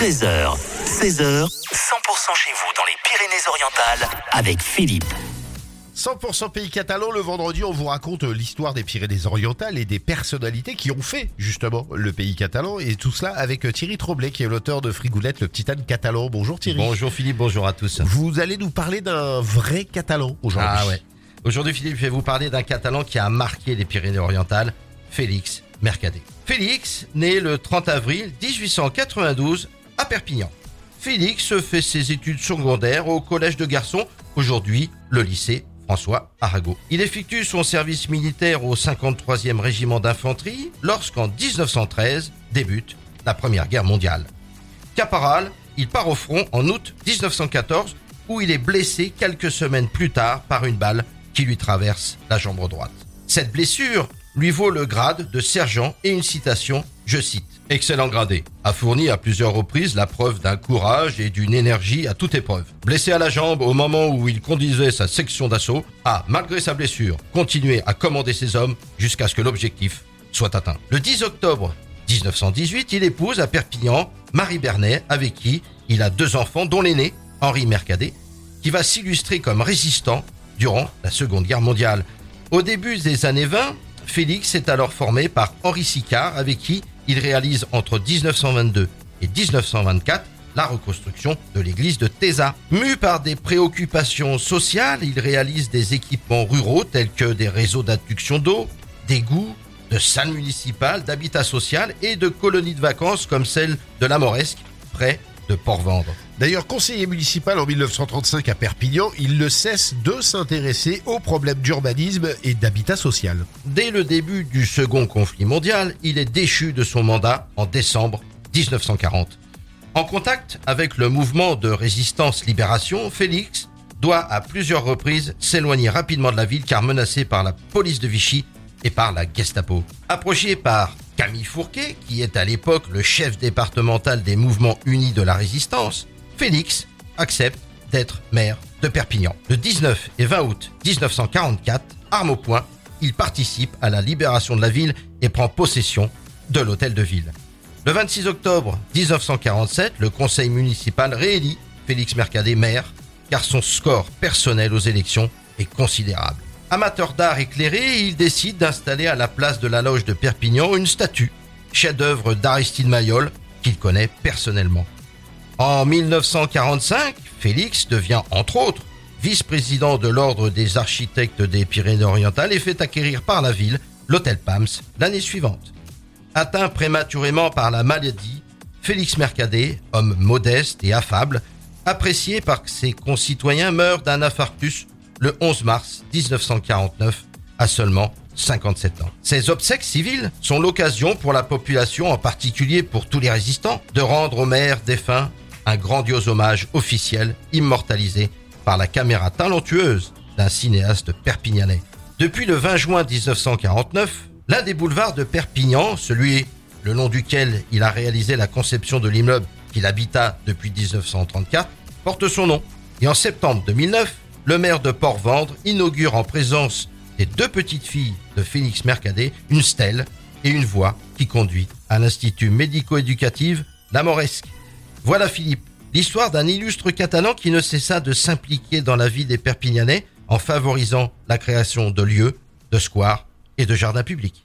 13h, 16h, 100% chez vous dans les Pyrénées-Orientales avec Philippe. 100% pays catalan, le vendredi, on vous raconte l'histoire des Pyrénées-Orientales et des personnalités qui ont fait justement le pays catalan. Et tout cela avec Thierry Troblet, qui est l'auteur de Frigoulette, le petit âne catalan. Bonjour Thierry. Bonjour Philippe, bonjour à tous. Vous allez nous parler d'un vrai catalan aujourd'hui. Ah ouais. Aujourd'hui Philippe, je vais vous parler d'un catalan qui a marqué les Pyrénées-Orientales, Félix Mercader. Félix, né le 30 avril 1892 Perpignan. Félix fait ses études secondaires au collège de garçons, aujourd'hui le lycée François Arago. Il effectue son service militaire au 53e régiment d'infanterie lorsqu'en 1913 débute la Première Guerre mondiale. Caporal, il part au front en août 1914 où il est blessé quelques semaines plus tard par une balle qui lui traverse la jambe droite. Cette blessure lui vaut le grade de sergent et une citation, je cite, Excellent gradé, a fourni à plusieurs reprises la preuve d'un courage et d'une énergie à toute épreuve. Blessé à la jambe au moment où il conduisait sa section d'assaut, a, malgré sa blessure, continué à commander ses hommes jusqu'à ce que l'objectif soit atteint. Le 10 octobre 1918, il épouse à Perpignan Marie Bernet, avec qui il a deux enfants, dont l'aîné, Henri Mercadet, qui va s'illustrer comme résistant durant la Seconde Guerre mondiale. Au début des années 20, Félix est alors formé par Henri Sicard, avec qui il réalise entre 1922 et 1924 la reconstruction de l'église de Téza. Mu par des préoccupations sociales, il réalise des équipements ruraux tels que des réseaux d'adduction d'eau, d'égouts, de salles municipales, d'habitat social et de colonies de vacances comme celle de la Moresque, près de Port-Vendre. D'ailleurs, conseiller municipal en 1935 à Perpignan, il ne cesse de s'intéresser aux problèmes d'urbanisme et d'habitat social. Dès le début du second conflit mondial, il est déchu de son mandat en décembre 1940. En contact avec le mouvement de résistance libération, Félix doit à plusieurs reprises s'éloigner rapidement de la ville car menacé par la police de Vichy et par la Gestapo. Approché par Camille Fourquet, qui est à l'époque le chef départemental des mouvements unis de la résistance, Félix accepte d'être maire de Perpignan. Le 19 et 20 août 1944, arme au poing, il participe à la libération de la ville et prend possession de l'hôtel de ville. Le 26 octobre 1947, le conseil municipal réélit Félix Mercadet maire car son score personnel aux élections est considérable. Amateur d'art éclairé, il décide d'installer à la place de la loge de Perpignan une statue, chef-d'œuvre d'Aristide Mayol, qu'il connaît personnellement. En 1945, Félix devient entre autres vice-président de l'Ordre des architectes des Pyrénées-Orientales et fait acquérir par la ville l'hôtel Pams l'année suivante. Atteint prématurément par la maladie, Félix Mercadet, homme modeste et affable, apprécié par ses concitoyens, meurt d'un infarctus le 11 mars 1949 à seulement 57 ans. Ces obsèques civiles sont l'occasion pour la population, en particulier pour tous les résistants, de rendre au maire défunt un grandiose hommage officiel immortalisé par la caméra talentueuse d'un cinéaste perpignanais. Depuis le 20 juin 1949, l'un des boulevards de Perpignan, celui le long duquel il a réalisé la conception de l'immeuble qu'il habita depuis 1934, porte son nom. Et en septembre 2009, le maire de Port-Vendre inaugure en présence des deux petites filles de Félix Mercadet une stèle et une voie qui conduit à l'Institut médico-éducatif La Moresque. Voilà Philippe, l'histoire d'un illustre catalan qui ne cessa de s'impliquer dans la vie des Perpignanais en favorisant la création de lieux, de squares et de jardins publics.